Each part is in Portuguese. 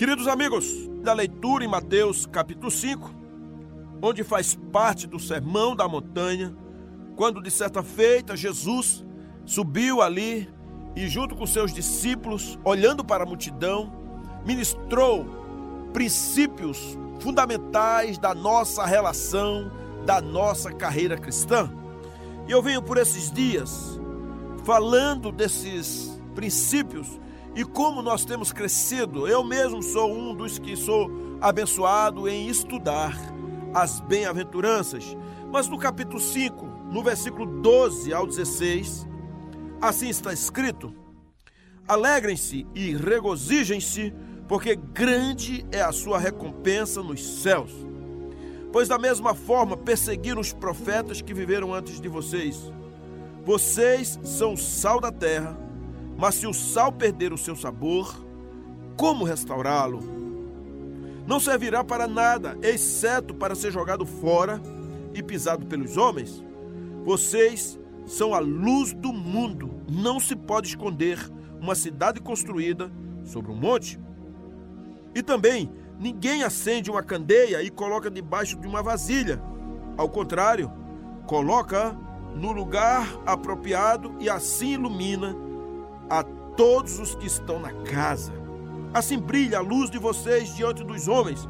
Queridos amigos, da leitura em Mateus capítulo 5, onde faz parte do sermão da montanha, quando de certa feita Jesus subiu ali e, junto com seus discípulos, olhando para a multidão, ministrou princípios fundamentais da nossa relação, da nossa carreira cristã. E eu venho por esses dias falando desses princípios e como nós temos crescido. Eu mesmo sou um dos que sou abençoado em estudar as bem-aventuranças. Mas no capítulo 5, no versículo 12 ao 16, assim está escrito: Alegrem-se e regozijem-se, porque grande é a sua recompensa nos céus. Pois da mesma forma perseguiram os profetas que viveram antes de vocês. Vocês são o sal da terra. Mas se o sal perder o seu sabor, como restaurá-lo? Não servirá para nada, exceto para ser jogado fora e pisado pelos homens. Vocês são a luz do mundo. Não se pode esconder uma cidade construída sobre um monte. E também, ninguém acende uma candeia e coloca debaixo de uma vasilha. Ao contrário, coloca no lugar apropriado e assim ilumina a todos os que estão na casa. Assim brilha a luz de vocês diante dos homens,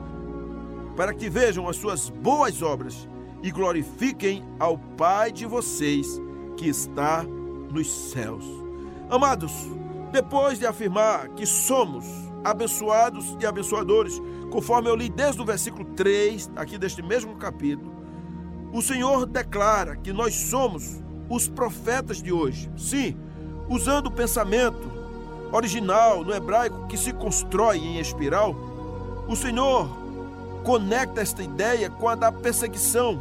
para que vejam as suas boas obras e glorifiquem ao Pai de vocês que está nos céus. Amados, depois de afirmar que somos abençoados e abençoadores, conforme eu li desde o versículo 3, aqui deste mesmo capítulo, o Senhor declara que nós somos os profetas de hoje. Sim, usando o pensamento original no hebraico que se constrói em espiral, o Senhor conecta esta ideia com a da perseguição,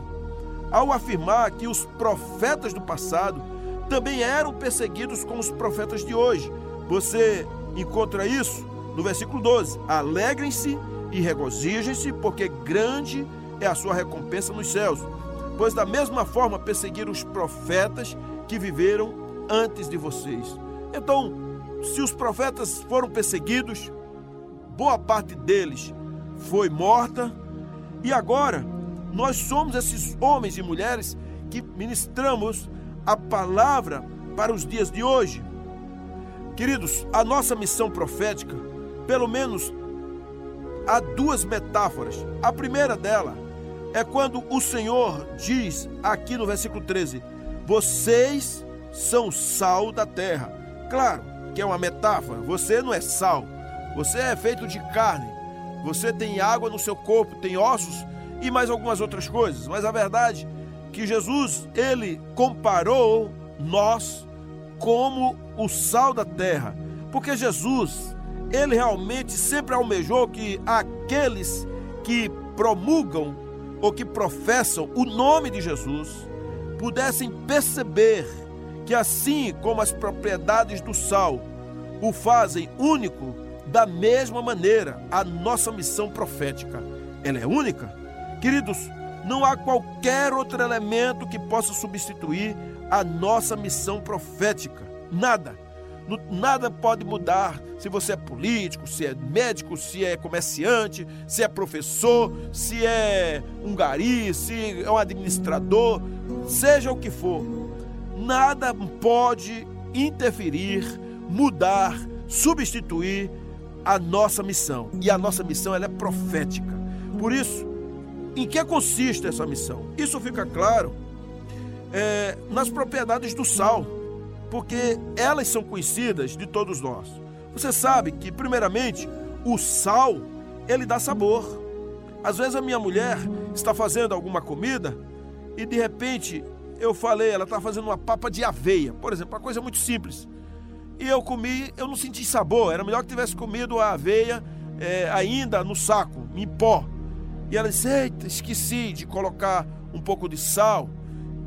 ao afirmar que os profetas do passado também eram perseguidos como os profetas de hoje. Você encontra isso no versículo 12: Alegrem-se e regozijem-se, porque grande é a sua recompensa nos céus. Pois da mesma forma perseguiram os profetas que viveram antes de vocês. Então, se os profetas foram perseguidos, boa parte deles foi morta, e agora nós somos esses homens e mulheres que ministramos a palavra para os dias de hoje. Queridos, a nossa missão profética, pelo menos há duas metáforas. A primeira dela é quando o Senhor diz aqui no versículo 13: Vocês são sal da terra. Claro que é uma metáfora, você não é sal, você é feito de carne, você tem água no seu corpo, tem ossos e mais algumas outras coisas, mas a verdade é que Jesus, ele comparou nós como o sal da terra, porque Jesus, ele realmente sempre almejou que aqueles que promulgam ou que professam o nome de Jesus pudessem perceber que assim como as propriedades do sal o fazem único, da mesma maneira a nossa missão profética, ela é única. Queridos, não há qualquer outro elemento que possa substituir a nossa missão profética. Nada. Nada pode mudar se você é político, se é médico, se é comerciante, se é professor, se é um gari, se é um administrador, seja o que for nada pode interferir, mudar, substituir a nossa missão. E a nossa missão ela é profética. Por isso, em que consiste essa missão? Isso fica claro é, nas propriedades do sal, porque elas são conhecidas de todos nós. Você sabe que, primeiramente, o sal ele dá sabor. Às vezes a minha mulher está fazendo alguma comida e de repente eu falei, ela está fazendo uma papa de aveia, por exemplo, uma coisa muito simples. E eu comi, eu não senti sabor, era melhor que tivesse comido a aveia é, ainda no saco, em pó. E ela disse: Eita, esqueci de colocar um pouco de sal,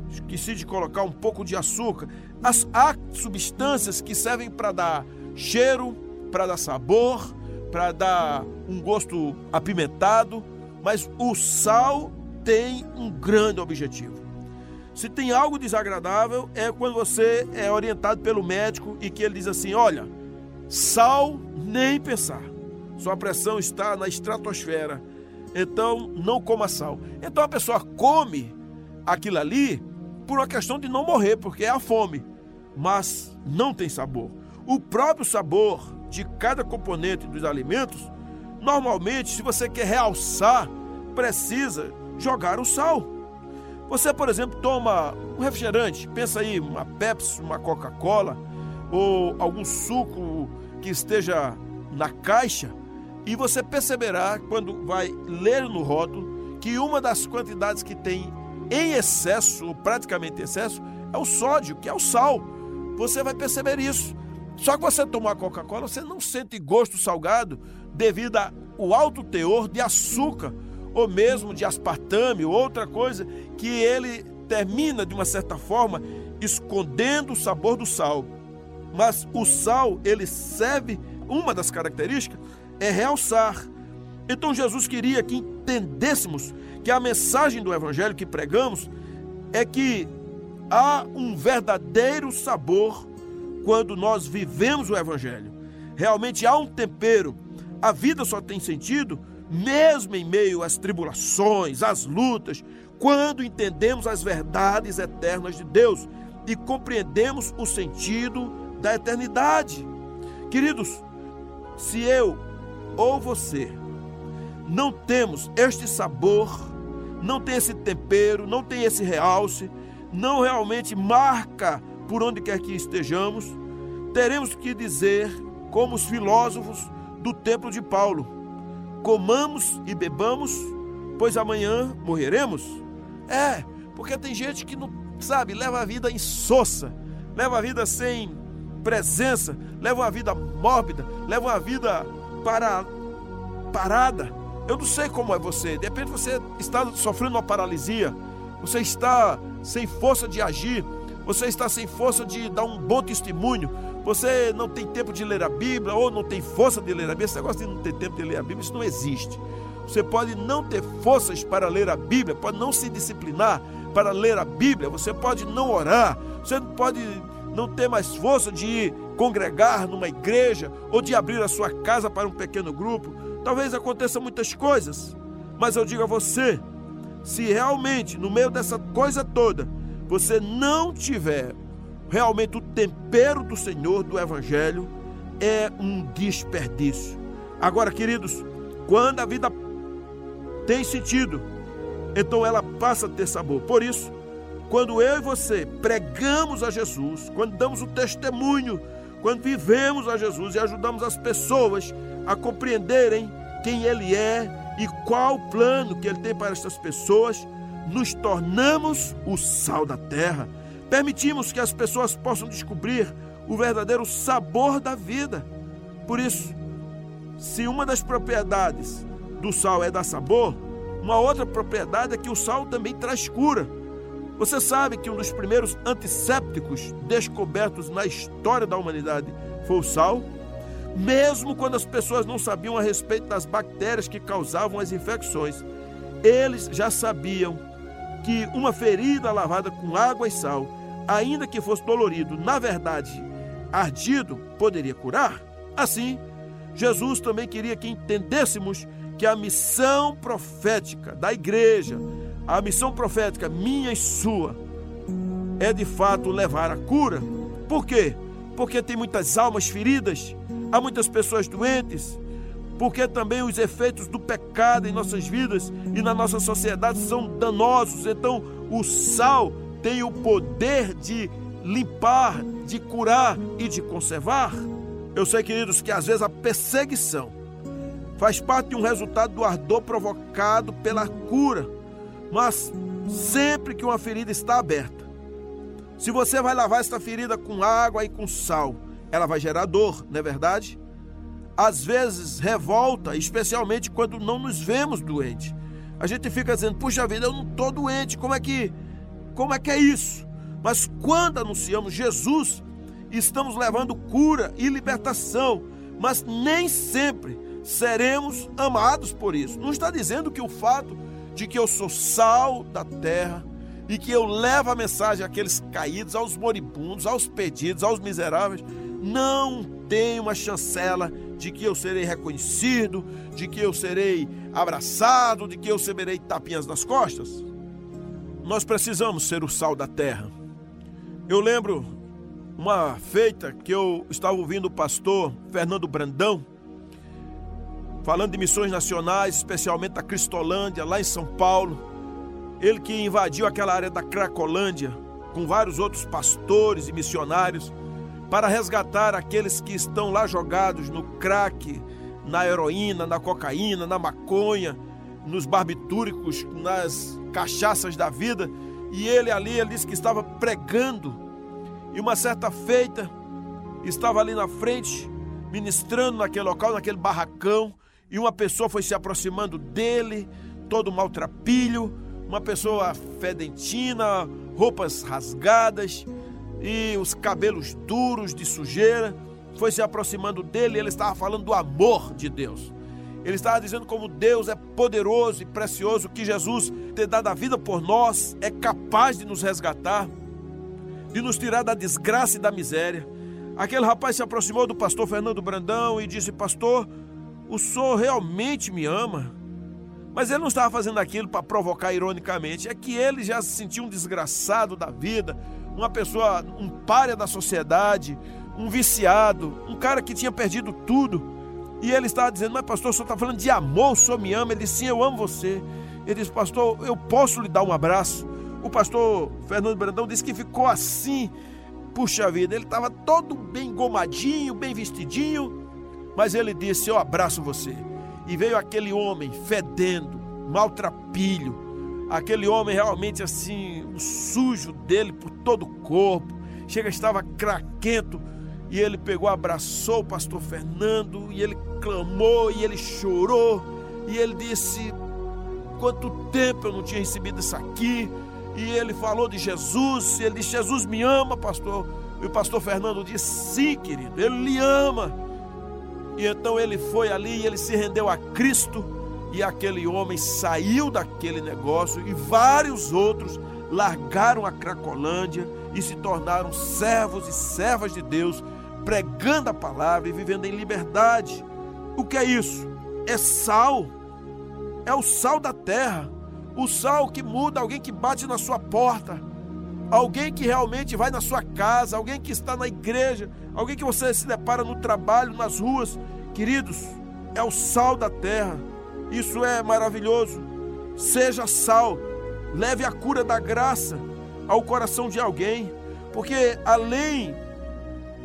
esqueci de colocar um pouco de açúcar. As, há substâncias que servem para dar cheiro, para dar sabor, para dar um gosto apimentado, mas o sal tem um grande objetivo. Se tem algo desagradável, é quando você é orientado pelo médico e que ele diz assim: olha, sal nem pensar. sua pressão está na estratosfera. Então, não coma sal. Então a pessoa come aquilo ali por uma questão de não morrer, porque é a fome, mas não tem sabor. O próprio sabor de cada componente dos alimentos, normalmente, se você quer realçar, precisa jogar o sal. Você, por exemplo, toma um refrigerante, pensa aí, uma Pepsi, uma Coca-Cola, ou algum suco que esteja na caixa, e você perceberá, quando vai ler no rótulo, que uma das quantidades que tem em excesso, ou praticamente em excesso, é o sódio, que é o sal. Você vai perceber isso. Só que você tomar Coca-Cola, você não sente gosto salgado devido ao alto teor de açúcar ou mesmo de aspartame ou outra coisa que ele termina de uma certa forma escondendo o sabor do sal. Mas o sal, ele serve, uma das características é realçar. Então Jesus queria que entendêssemos que a mensagem do evangelho que pregamos é que há um verdadeiro sabor quando nós vivemos o evangelho. Realmente há um tempero. A vida só tem sentido mesmo em meio às tribulações, às lutas, quando entendemos as verdades eternas de Deus e compreendemos o sentido da eternidade. Queridos, se eu ou você não temos este sabor, não tem esse tempero, não tem esse realce, não realmente marca por onde quer que estejamos, teremos que dizer, como os filósofos do templo de Paulo, comamos e bebamos, pois amanhã morreremos? É, porque tem gente que não sabe, leva a vida insossa, leva a vida sem presença, leva uma vida mórbida, leva uma vida para, parada. Eu não sei como é você, de repente você está sofrendo uma paralisia, você está sem força de agir, você está sem força de dar um bom testemunho, você não tem tempo de ler a Bíblia ou não tem força de ler a Bíblia. Esse negócio de não ter tempo de ler a Bíblia, isso não existe. Você pode não ter forças para ler a Bíblia, pode não se disciplinar para ler a Bíblia, você pode não orar, você pode não ter mais força de ir congregar numa igreja ou de abrir a sua casa para um pequeno grupo. Talvez aconteça muitas coisas, mas eu digo a você, se realmente no meio dessa coisa toda você não tiver realmente o tempero do Senhor, do Evangelho, é um desperdício. Agora, queridos, quando a vida tem sentido, então ela passa a ter sabor. Por isso, quando eu e você pregamos a Jesus, quando damos o testemunho, quando vivemos a Jesus e ajudamos as pessoas a compreenderem quem Ele é e qual o plano que Ele tem para essas pessoas, nos tornamos o sal da terra. Permitimos que as pessoas possam descobrir o verdadeiro sabor da vida. Por isso, se uma das propriedades do sal é dar sabor, uma outra propriedade é que o sal também traz cura. Você sabe que um dos primeiros antissépticos descobertos na história da humanidade foi o sal? Mesmo quando as pessoas não sabiam a respeito das bactérias que causavam as infecções, eles já sabiam que uma ferida lavada com água e sal, ainda que fosse dolorido, na verdade, ardido, poderia curar? Assim, Jesus também queria que entendêssemos que a missão profética da igreja, a missão profética minha e sua, é de fato levar a cura. Por quê? Porque tem muitas almas feridas, há muitas pessoas doentes, porque também os efeitos do pecado em nossas vidas e na nossa sociedade são danosos. Então, o sal tem o poder de limpar, de curar e de conservar. Eu sei, queridos, que às vezes a perseguição faz parte de um resultado do ardor provocado pela cura, mas sempre que uma ferida está aberta, se você vai lavar esta ferida com água e com sal, ela vai gerar dor, não é verdade? às vezes revolta, especialmente quando não nos vemos doentes. A gente fica dizendo, puxa vida, eu não estou doente, como é que como é que é isso? Mas quando anunciamos Jesus, estamos levando cura e libertação, mas nem sempre seremos amados por isso. Não está dizendo que o fato de que eu sou sal da terra e que eu levo a mensagem àqueles caídos, aos moribundos, aos pedidos, aos miseráveis, não tem uma chancela de que eu serei reconhecido, de que eu serei abraçado, de que eu receberei tapinhas nas costas. Nós precisamos ser o sal da terra. Eu lembro uma feita que eu estava ouvindo o pastor Fernando Brandão falando de missões nacionais, especialmente da Cristolândia, lá em São Paulo. Ele que invadiu aquela área da Cracolândia com vários outros pastores e missionários para resgatar aqueles que estão lá jogados no crack, na heroína, na cocaína, na maconha, nos barbitúricos, nas cachaças da vida. E ele ali, ele disse que estava pregando. E uma certa feita, estava ali na frente, ministrando naquele local, naquele barracão, e uma pessoa foi se aproximando dele, todo maltrapilho, uma pessoa fedentina, roupas rasgadas, e os cabelos duros de sujeira, foi se aproximando dele e ele estava falando do amor de Deus. Ele estava dizendo como Deus é poderoso e precioso, que Jesus, ter dado a vida por nós, é capaz de nos resgatar, de nos tirar da desgraça e da miséria. Aquele rapaz se aproximou do pastor Fernando Brandão e disse: Pastor, o senhor realmente me ama? Mas ele não estava fazendo aquilo para provocar ironicamente, é que ele já se sentia um desgraçado da vida, uma pessoa, um párea da sociedade, um viciado, um cara que tinha perdido tudo. E ele estava dizendo: Mas, pastor, o senhor está falando de amor, o senhor me ama? Ele disse: Sim, eu amo você. Ele disse: Pastor, eu posso lhe dar um abraço? O pastor Fernando Brandão disse que ficou assim. Puxa vida, ele estava todo bem gomadinho, bem vestidinho, mas ele disse: Eu abraço você. E veio aquele homem fedendo, maltrapilho, aquele homem realmente assim, o sujo dele por todo o corpo, chega, estava craquento, e ele pegou, abraçou o pastor Fernando, e ele clamou, e ele chorou, e ele disse: Quanto tempo eu não tinha recebido isso aqui? E ele falou de Jesus, e ele disse: Jesus me ama, pastor. E o pastor Fernando disse: Sim, querido, ele lhe ama. E então ele foi ali e ele se rendeu a Cristo e aquele homem saiu daquele negócio e vários outros largaram a Cracolândia e se tornaram servos e servas de Deus, pregando a palavra e vivendo em liberdade. O que é isso? É sal. É o sal da terra. O sal que muda alguém que bate na sua porta. Alguém que realmente vai na sua casa, alguém que está na igreja, alguém que você se depara no trabalho, nas ruas. Queridos, é o sal da terra isso é maravilhoso. Seja sal, leve a cura da graça ao coração de alguém, porque além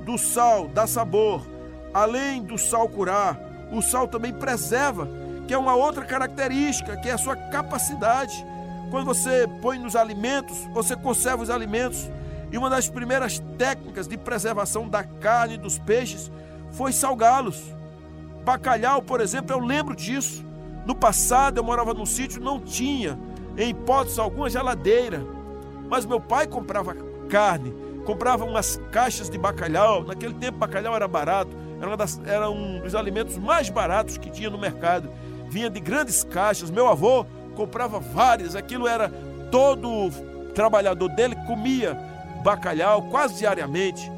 do sal dar sabor, além do sal curar, o sal também preserva, que é uma outra característica, que é a sua capacidade. Quando você põe nos alimentos, você conserva os alimentos. E uma das primeiras técnicas de preservação da carne e dos peixes foi salgá-los. Bacalhau, por exemplo, eu lembro disso. No passado eu morava num sítio, não tinha, em hipótese alguma, geladeira. Mas meu pai comprava carne, comprava umas caixas de bacalhau. Naquele tempo, bacalhau era barato, era, das, era um dos alimentos mais baratos que tinha no mercado. Vinha de grandes caixas. Meu avô comprava várias, aquilo era todo trabalhador dele comia bacalhau quase diariamente.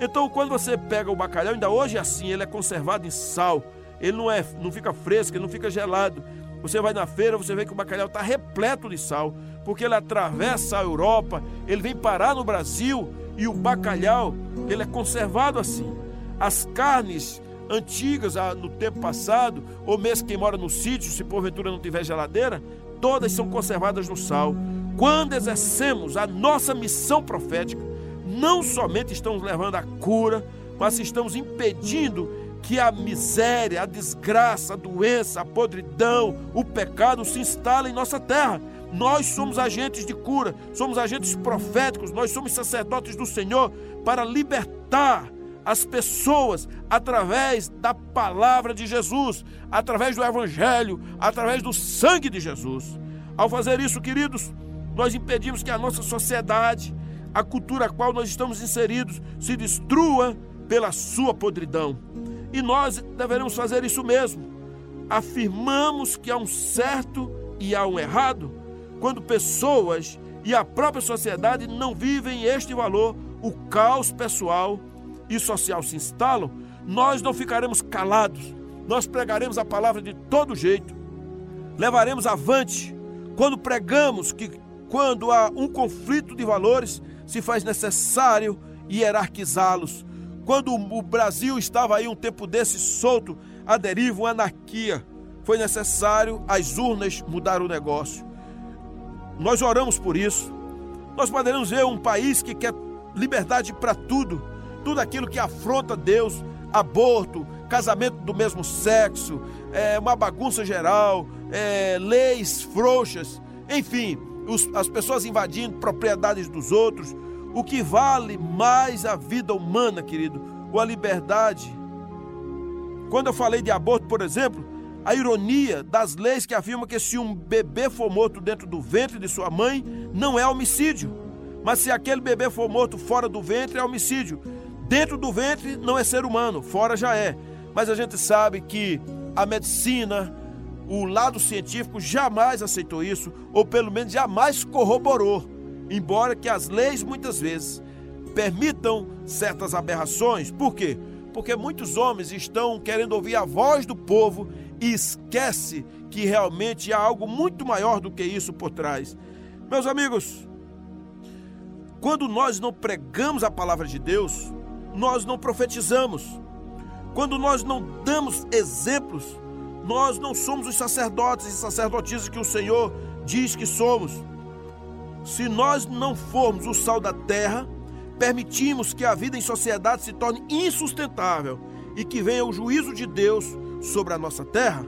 Então, quando você pega o bacalhau, ainda hoje é assim, ele é conservado em sal ele não, é, não fica fresco, ele não fica gelado. Você vai na feira, você vê que o bacalhau está repleto de sal, porque ele atravessa a Europa, ele vem parar no Brasil e o bacalhau, ele é conservado assim. As carnes antigas ah, no tempo passado, ou mesmo quem mora no sítio, se porventura não tiver geladeira, todas são conservadas no sal. Quando exercemos a nossa missão profética, não somente estamos levando a cura, mas estamos impedindo que a miséria, a desgraça, a doença, a podridão, o pecado se instala em nossa terra. Nós somos agentes de cura, somos agentes proféticos, nós somos sacerdotes do Senhor para libertar as pessoas através da palavra de Jesus, através do Evangelho, através do sangue de Jesus. Ao fazer isso, queridos, nós impedimos que a nossa sociedade, a cultura a qual nós estamos inseridos, se destrua pela sua podridão. E nós deveremos fazer isso mesmo. Afirmamos que há um certo e há um errado quando pessoas e a própria sociedade não vivem este valor, o caos pessoal, e social se instalam, nós não ficaremos calados. Nós pregaremos a palavra de todo jeito. Levaremos avante quando pregamos que quando há um conflito de valores, se faz necessário hierarquizá-los. Quando o Brasil estava aí um tempo desse solto, a deriva, uma anarquia, foi necessário as urnas mudar o negócio. Nós oramos por isso. Nós poderemos ver um país que quer liberdade para tudo, tudo aquilo que afronta Deus, aborto, casamento do mesmo sexo, é, uma bagunça geral, é, leis frouxas, enfim, os, as pessoas invadindo propriedades dos outros. O que vale mais a vida humana, querido, ou a liberdade? Quando eu falei de aborto, por exemplo, a ironia das leis que afirmam que se um bebê for morto dentro do ventre de sua mãe, não é homicídio. Mas se aquele bebê for morto fora do ventre, é homicídio. Dentro do ventre não é ser humano, fora já é. Mas a gente sabe que a medicina, o lado científico jamais aceitou isso, ou pelo menos jamais corroborou. Embora que as leis muitas vezes permitam certas aberrações. Por quê? Porque muitos homens estão querendo ouvir a voz do povo e esquece que realmente há algo muito maior do que isso por trás. Meus amigos, quando nós não pregamos a palavra de Deus, nós não profetizamos. Quando nós não damos exemplos, nós não somos os sacerdotes e sacerdotisas que o Senhor diz que somos. Se nós não formos o sal da terra, permitimos que a vida em sociedade se torne insustentável e que venha o juízo de Deus sobre a nossa terra.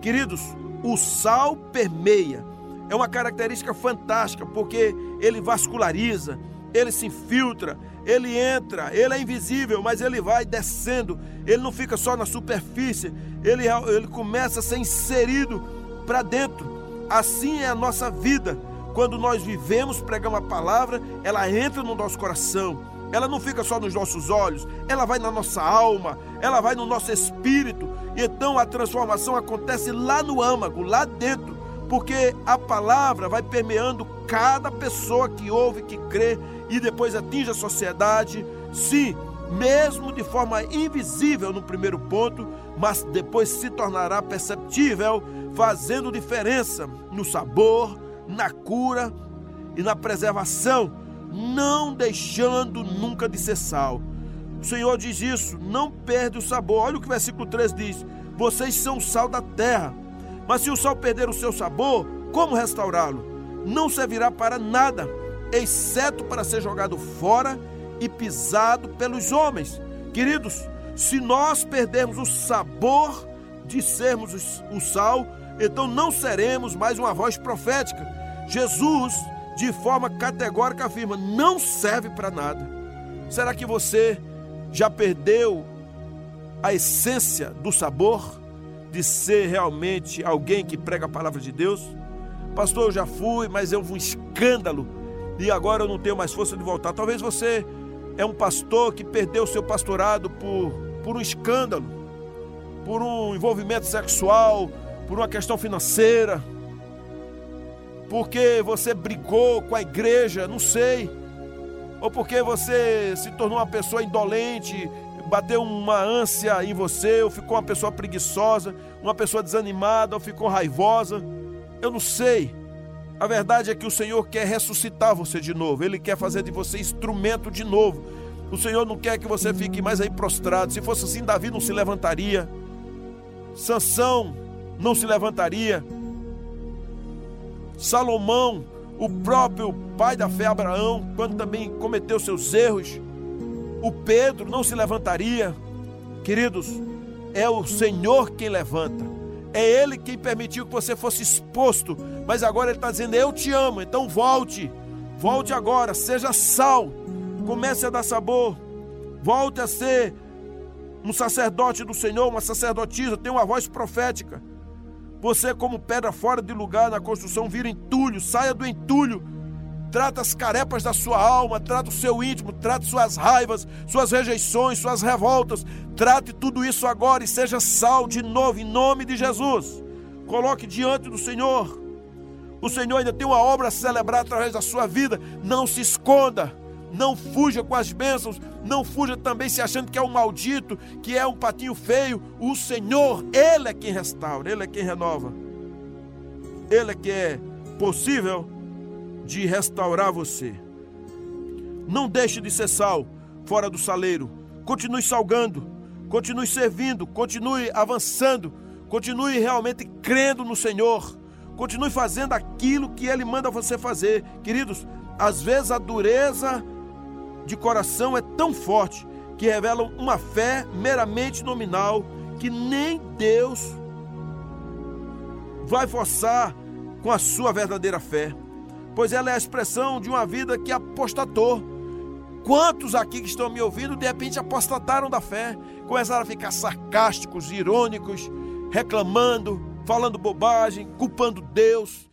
Queridos, o sal permeia. É uma característica fantástica porque ele vasculariza, ele se infiltra, ele entra, ele é invisível, mas ele vai descendo, ele não fica só na superfície, ele, ele começa a ser inserido para dentro. Assim é a nossa vida. Quando nós vivemos, pregamos a palavra, ela entra no nosso coração. Ela não fica só nos nossos olhos, ela vai na nossa alma, ela vai no nosso espírito. Então a transformação acontece lá no âmago, lá dentro, porque a palavra vai permeando cada pessoa que ouve, que crê e depois atinge a sociedade. Sim, mesmo de forma invisível no primeiro ponto, mas depois se tornará perceptível, fazendo diferença no sabor, na cura e na preservação, não deixando nunca de ser sal. O Senhor diz isso, não perde o sabor. Olha o que o versículo 3 diz: Vocês são sal da terra. Mas se o sal perder o seu sabor, como restaurá-lo? Não servirá para nada, exceto para ser jogado fora e pisado pelos homens. Queridos, se nós perdermos o sabor de sermos o sal, então não seremos mais uma voz profética. Jesus, de forma categórica, afirma: não serve para nada. Será que você já perdeu a essência do sabor de ser realmente alguém que prega a palavra de Deus? Pastor, eu já fui, mas eu um escândalo e agora eu não tenho mais força de voltar. Talvez você é um pastor que perdeu o seu pastorado por, por um escândalo, por um envolvimento sexual, por uma questão financeira, porque você brigou com a igreja, não sei, ou porque você se tornou uma pessoa indolente, bateu uma ânsia em você, ou ficou uma pessoa preguiçosa, uma pessoa desanimada, ou ficou raivosa, eu não sei. A verdade é que o Senhor quer ressuscitar você de novo, Ele quer fazer de você instrumento de novo. O Senhor não quer que você fique mais aí prostrado. Se fosse assim, Davi não se levantaria. Sansão não se levantaria. Salomão, o próprio pai da fé Abraão, quando também cometeu seus erros, o Pedro não se levantaria. Queridos, é o Senhor quem levanta. É Ele quem permitiu que você fosse exposto, mas agora Ele está dizendo: Eu te amo, então volte, volte agora, seja sal, comece a dar sabor, volte a ser um sacerdote do Senhor, uma sacerdotisa, tenha uma voz profética. Você, como pedra fora de lugar na construção, vira entulho, saia do entulho. Trata as carepas da sua alma, trata o seu íntimo, trate suas raivas, suas rejeições, suas revoltas. Trate tudo isso agora e seja sal de novo, em nome de Jesus. Coloque diante do Senhor. O Senhor ainda tem uma obra a celebrar através da sua vida. Não se esconda. Não fuja com as bênçãos, não fuja também se achando que é um maldito, que é um patinho feio. O Senhor, Ele é quem restaura, Ele é quem renova. Ele é que é possível de restaurar você. Não deixe de ser sal fora do saleiro. Continue salgando, continue servindo, continue avançando, continue realmente crendo no Senhor. Continue fazendo aquilo que Ele manda você fazer. Queridos, às vezes a dureza de coração é tão forte que revelam uma fé meramente nominal que nem Deus vai forçar com a sua verdadeira fé, pois ela é a expressão de uma vida que apostatou. Quantos aqui que estão me ouvindo de repente apostataram da fé, começaram a ficar sarcásticos, irônicos, reclamando, falando bobagem, culpando Deus.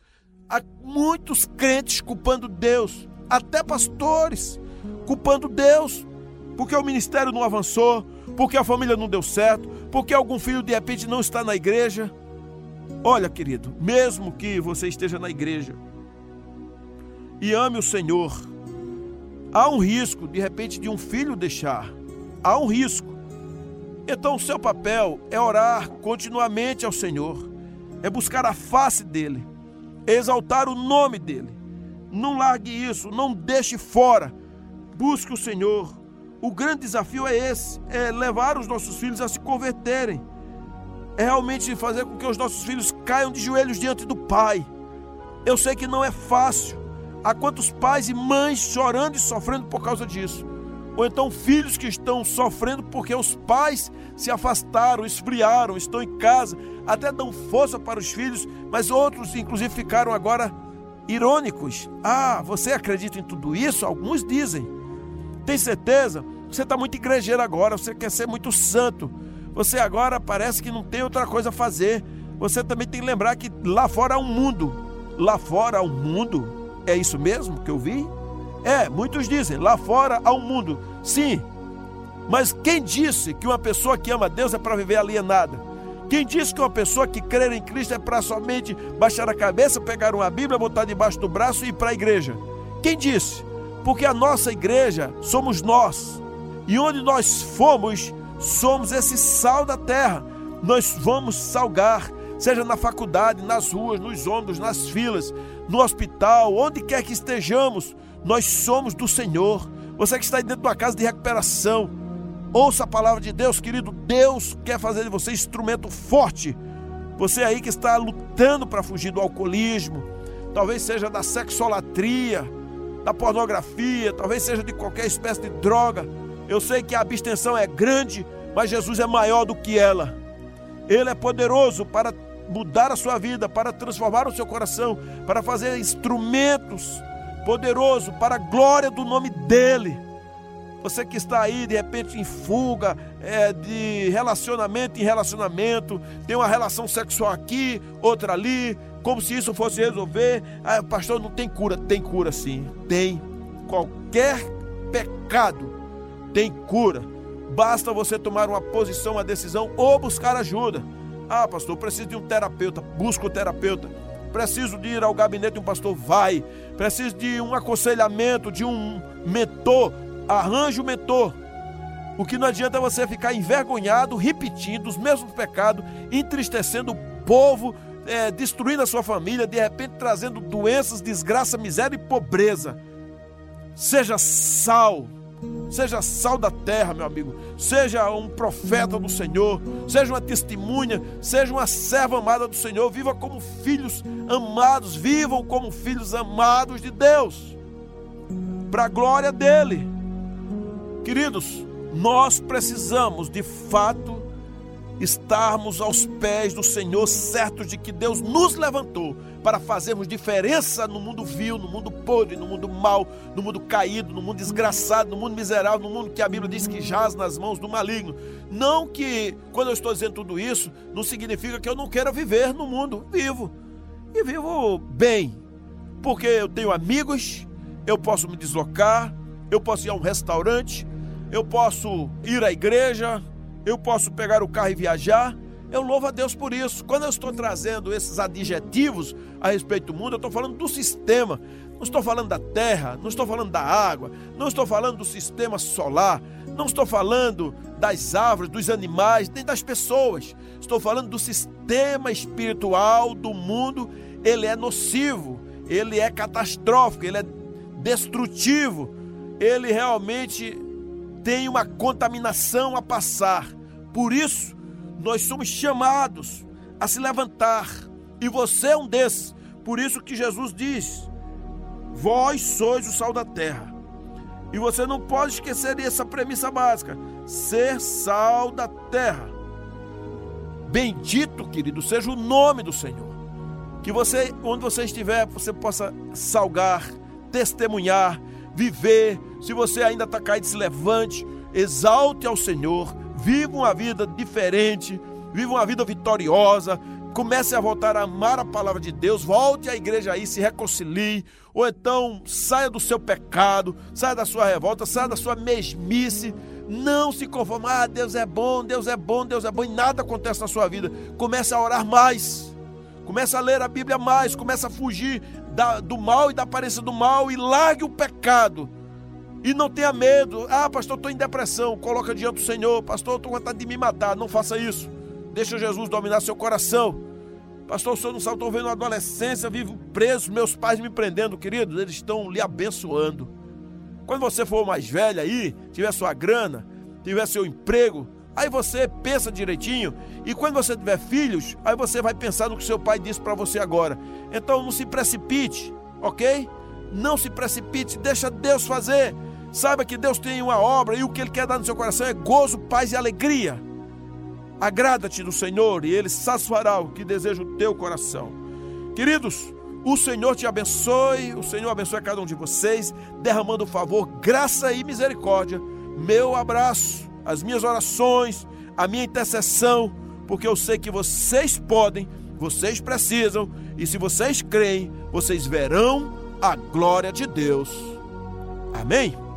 Há muitos crentes culpando Deus, até pastores culpando Deus, porque o ministério não avançou, porque a família não deu certo, porque algum filho de repente não está na igreja. Olha, querido, mesmo que você esteja na igreja e ame o Senhor, há um risco de repente de um filho deixar. Há um risco. Então, o seu papel é orar continuamente ao Senhor, é buscar a face dele, exaltar o nome dele. Não largue isso, não deixe fora. Busque o Senhor. O grande desafio é esse: é levar os nossos filhos a se converterem é realmente fazer com que os nossos filhos caiam de joelhos diante do Pai. Eu sei que não é fácil. Há quantos pais e mães chorando e sofrendo por causa disso? Ou então filhos que estão sofrendo porque os pais se afastaram, esfriaram, estão em casa, até dão força para os filhos, mas outros, inclusive, ficaram agora irônicos. Ah, você acredita em tudo isso? Alguns dizem. Tem certeza? Você está muito igrejeiro agora, você quer ser muito santo. Você agora parece que não tem outra coisa a fazer. Você também tem que lembrar que lá fora há um mundo. Lá fora há um mundo. É isso mesmo que eu vi? É, muitos dizem, lá fora há um mundo. Sim. Mas quem disse que uma pessoa que ama Deus é para viver alienada? Quem disse que uma pessoa que crê em Cristo é para somente baixar a cabeça, pegar uma Bíblia, botar debaixo do braço e ir para a igreja? Quem disse? Porque a nossa igreja somos nós. E onde nós fomos, somos esse sal da terra. Nós vamos salgar, seja na faculdade, nas ruas, nos ônibus, nas filas, no hospital, onde quer que estejamos, nós somos do Senhor. Você que está aí dentro de uma casa de recuperação, ouça a palavra de Deus, querido. Deus quer fazer de você instrumento forte. Você aí que está lutando para fugir do alcoolismo, talvez seja da sexolatria, da pornografia, talvez seja de qualquer espécie de droga eu sei que a abstenção é grande, mas Jesus é maior do que ela. Ele é poderoso para mudar a sua vida, para transformar o seu coração, para fazer instrumentos poderosos para a glória do nome dele. Você que está aí de repente em fuga, é, de relacionamento em relacionamento, tem uma relação sexual aqui, outra ali, como se isso fosse resolver. Ah, pastor, não tem cura. Tem cura sim, tem. Qualquer pecado tem cura. Basta você tomar uma posição, uma decisão ou buscar ajuda. Ah, pastor, preciso de um terapeuta. Busca o terapeuta. Preciso de ir ao gabinete de um pastor. Vai. Preciso de um aconselhamento, de um mentor. Arranje o mentor. O que não adianta é você ficar envergonhado, repetindo os mesmos pecados, entristecendo o povo, é, destruindo a sua família, de repente trazendo doenças, desgraça, miséria e pobreza. Seja sal Seja sal da terra, meu amigo. Seja um profeta do Senhor. Seja uma testemunha. Seja uma serva amada do Senhor. Viva como filhos amados. Vivam como filhos amados de Deus. Para a glória dele. Queridos, nós precisamos de fato estarmos aos pés do Senhor, certos de que Deus nos levantou para fazermos diferença no mundo vil, no mundo podre, no mundo mau, no mundo caído, no mundo desgraçado, no mundo miserável, no mundo que a Bíblia diz que jaz nas mãos do maligno. Não que, quando eu estou dizendo tudo isso, não significa que eu não queira viver no mundo. Vivo. E vivo bem. Porque eu tenho amigos, eu posso me deslocar, eu posso ir a um restaurante, eu posso ir à igreja, eu posso pegar o carro e viajar, Eu louvo a Deus por isso. Quando eu estou trazendo esses adjetivos a respeito do mundo, eu estou falando do sistema. Não estou falando da terra, não estou falando da água, não estou falando do sistema solar, não estou falando das árvores, dos animais, nem das pessoas. Estou falando do sistema espiritual do mundo. Ele é nocivo, ele é catastrófico, ele é destrutivo. Ele realmente tem uma contaminação a passar. Por isso, nós somos chamados a se levantar. E você é um desses. Por isso que Jesus diz: Vós sois o sal da terra. E você não pode esquecer essa premissa básica: ser sal da terra. Bendito, querido, seja o nome do Senhor. Que você, onde você estiver, você possa salgar, testemunhar, viver. Se você ainda está caído, se levante, exalte ao Senhor, viva uma vida diferente, viva uma vida vitoriosa, comece a voltar a amar a palavra de Deus, volte à igreja aí, se reconcilie, ou então saia do seu pecado, saia da sua revolta, saia da sua mesmice. Não se conforme, ah, Deus é bom, Deus é bom, Deus é bom, e nada acontece na sua vida. Comece a orar mais, comece a ler a Bíblia mais, comece a fugir da, do mal e da aparência do mal e largue o pecado. E não tenha medo. Ah, pastor, estou em depressão. Coloca diante do Senhor. Pastor, estou com vontade de me matar. Não faça isso. Deixa Jesus dominar seu coração. Pastor, o senhor não sabe, estou vendo uma adolescência, vivo preso, meus pais me prendendo, queridos, eles estão lhe abençoando. Quando você for mais velho aí, tiver sua grana, tiver seu emprego, aí você pensa direitinho. E quando você tiver filhos, aí você vai pensar no que seu pai disse para você agora. Então não se precipite, ok? Não se precipite, deixa Deus fazer. Saiba que Deus tem uma obra e o que Ele quer dar no seu coração é gozo, paz e alegria. Agrada-te do Senhor e Ele saciará o que deseja o teu coração. Queridos, o Senhor te abençoe, o Senhor abençoe cada um de vocês, derramando favor, graça e misericórdia. Meu abraço, as minhas orações, a minha intercessão, porque eu sei que vocês podem, vocês precisam, e se vocês creem, vocês verão a glória de Deus. Amém?